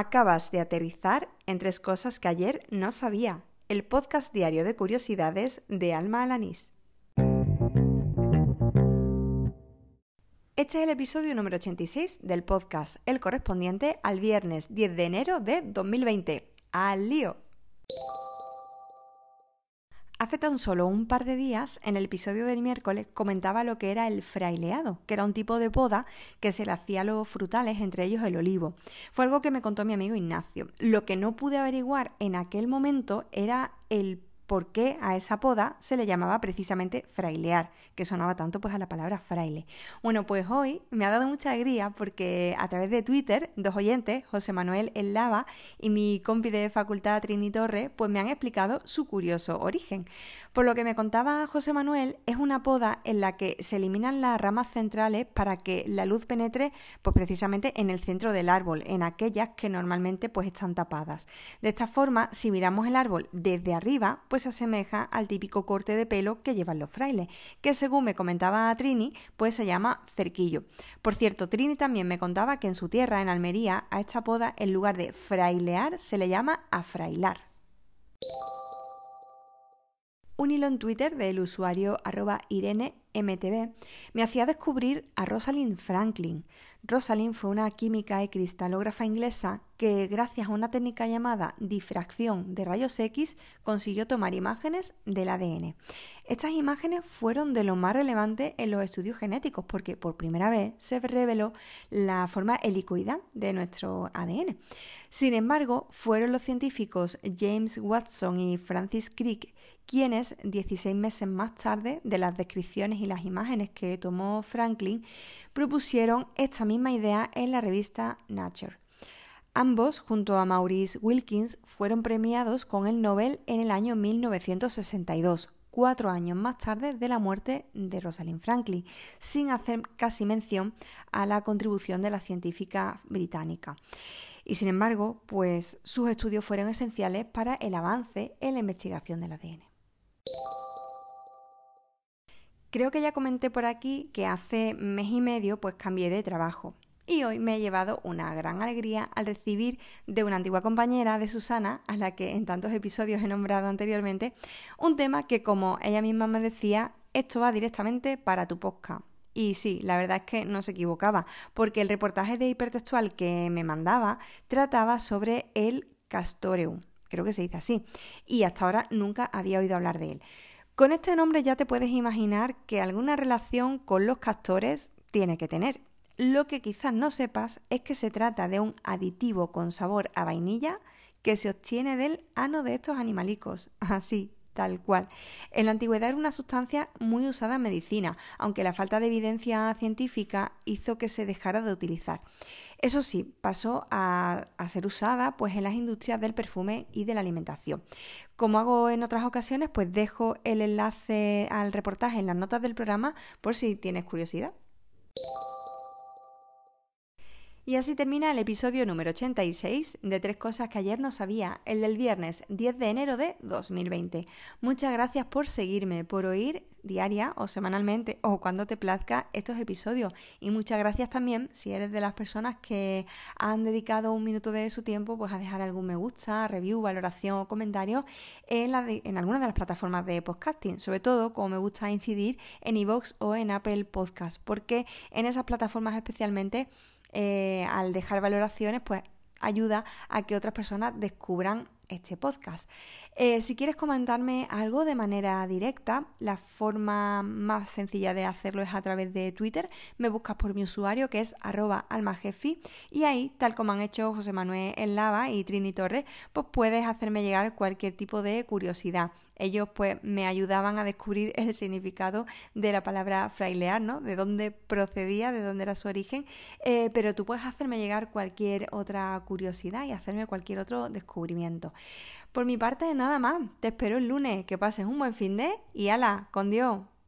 Acabas de aterrizar en tres cosas que ayer no sabía. El podcast diario de curiosidades de Alma Alanís. Este es el episodio número 86 del podcast, el correspondiente al viernes 10 de enero de 2020. ¡Al lío! Hace tan solo un par de días, en el episodio del miércoles, comentaba lo que era el fraileado, que era un tipo de poda que se le hacía a los frutales, entre ellos el olivo. Fue algo que me contó mi amigo Ignacio. Lo que no pude averiguar en aquel momento era el por qué a esa poda se le llamaba precisamente frailear, que sonaba tanto pues a la palabra fraile. Bueno, pues hoy me ha dado mucha alegría porque a través de Twitter, dos oyentes, José Manuel El Lava y mi compi de facultad Trini Torre, pues me han explicado su curioso origen. Por lo que me contaba José Manuel, es una poda en la que se eliminan las ramas centrales para que la luz penetre pues precisamente en el centro del árbol, en aquellas que normalmente pues están tapadas. De esta forma, si miramos el árbol desde arriba, pues se asemeja al típico corte de pelo que llevan los frailes, que según me comentaba Trini, pues se llama cerquillo. Por cierto, Trini también me contaba que en su tierra, en Almería, a esta poda, en lugar de frailear, se le llama afrailar. Un hilo en Twitter del usuario arroba IreneMTV me hacía descubrir a Rosalind Franklin. Rosalind fue una química y cristalógrafa inglesa que, gracias a una técnica llamada difracción de rayos X, consiguió tomar imágenes del ADN. Estas imágenes fueron de lo más relevante en los estudios genéticos porque por primera vez se reveló la forma helicoidal de nuestro ADN. Sin embargo, fueron los científicos James Watson y Francis Crick quienes 16 meses más tarde de las descripciones y las imágenes que tomó Franklin propusieron esta misma idea en la revista Nature. Ambos, junto a Maurice Wilkins, fueron premiados con el Nobel en el año 1962, cuatro años más tarde de la muerte de Rosalind Franklin, sin hacer casi mención a la contribución de la científica británica. Y sin embargo, pues sus estudios fueron esenciales para el avance en la investigación del ADN. Creo que ya comenté por aquí que hace mes y medio pues cambié de trabajo y hoy me he llevado una gran alegría al recibir de una antigua compañera de Susana, a la que en tantos episodios he nombrado anteriormente, un tema que como ella misma me decía, esto va directamente para tu podcast. Y sí, la verdad es que no se equivocaba, porque el reportaje de hipertextual que me mandaba trataba sobre el castoreum, creo que se dice así, y hasta ahora nunca había oído hablar de él. Con este nombre ya te puedes imaginar que alguna relación con los castores tiene que tener. Lo que quizás no sepas es que se trata de un aditivo con sabor a vainilla que se obtiene del ano de estos animalicos. Así, tal cual. En la antigüedad era una sustancia muy usada en medicina, aunque la falta de evidencia científica hizo que se dejara de utilizar. Eso sí, pasó a, ser usada pues, en las industrias del perfume y de la alimentación. Como hago en otras ocasiones, pues dejo el enlace al reportaje en las notas del programa por si tienes curiosidad. Y así termina el episodio número 86 de Tres Cosas que ayer no sabía, el del viernes 10 de enero de 2020. Muchas gracias por seguirme, por oír diaria o semanalmente o cuando te plazca estos episodios. Y muchas gracias también si eres de las personas que han dedicado un minuto de su tiempo pues a dejar algún me gusta, review, valoración o comentario en, en alguna de las plataformas de podcasting. Sobre todo, como me gusta incidir en iVoox o en Apple Podcast, porque en esas plataformas especialmente eh, al dejar valoraciones, pues ayuda a que otras personas descubran este podcast. Eh, si quieres comentarme algo de manera directa, la forma más sencilla de hacerlo es a través de Twitter. Me buscas por mi usuario que es arroba almajefi y ahí, tal como han hecho José Manuel en Lava y Trini Torres, pues puedes hacerme llegar cualquier tipo de curiosidad. Ellos pues me ayudaban a descubrir el significado de la palabra frailear, ¿no? De dónde procedía, de dónde era su origen, eh, pero tú puedes hacerme llegar cualquier otra curiosidad y hacerme cualquier otro descubrimiento. Por mi parte, nada más. Te espero el lunes. Que pases un buen fin de y ala, con Dios.